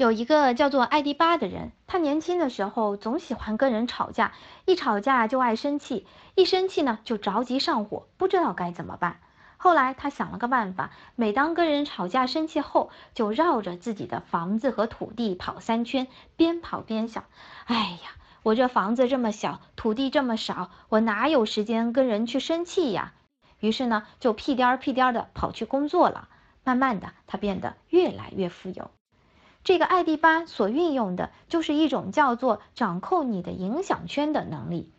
有一个叫做艾迪巴的人，他年轻的时候总喜欢跟人吵架，一吵架就爱生气，一生气呢就着急上火，不知道该怎么办。后来他想了个办法，每当跟人吵架生气后，就绕着自己的房子和土地跑三圈，边跑边想：哎呀，我这房子这么小，土地这么少，我哪有时间跟人去生气呀？于是呢，就屁颠儿屁颠儿的跑去工作了。慢慢的，他变得越来越富有。这个艾迪巴所运用的就是一种叫做掌控你的影响圈的能力。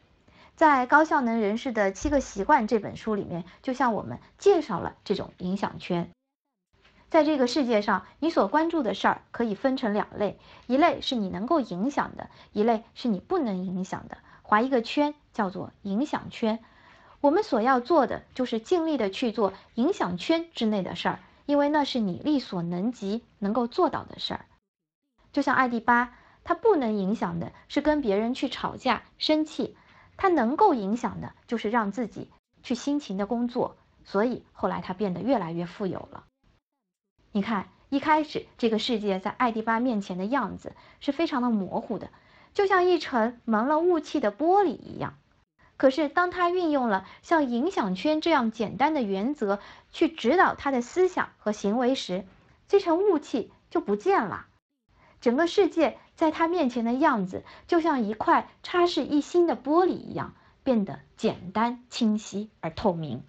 在《高效能人士的七个习惯》这本书里面，就向我们介绍了这种影响圈。在这个世界上，你所关注的事儿可以分成两类：一类是你能够影响的，一类是你不能影响的。划一个圈，叫做影响圈。我们所要做的就是尽力的去做影响圈之内的事儿，因为那是你力所能及能够做到的事儿。就像艾迪巴，他不能影响的是跟别人去吵架、生气，他能够影响的就是让自己去辛勤的工作，所以后来他变得越来越富有了。你看，一开始这个世界在艾迪巴面前的样子是非常的模糊的，就像一层蒙了雾气的玻璃一样。可是当他运用了像影响圈这样简单的原则去指导他的思想和行为时，这层雾气就不见了。整个世界在他面前的样子，就像一块擦拭一新的玻璃一样，变得简单、清晰而透明。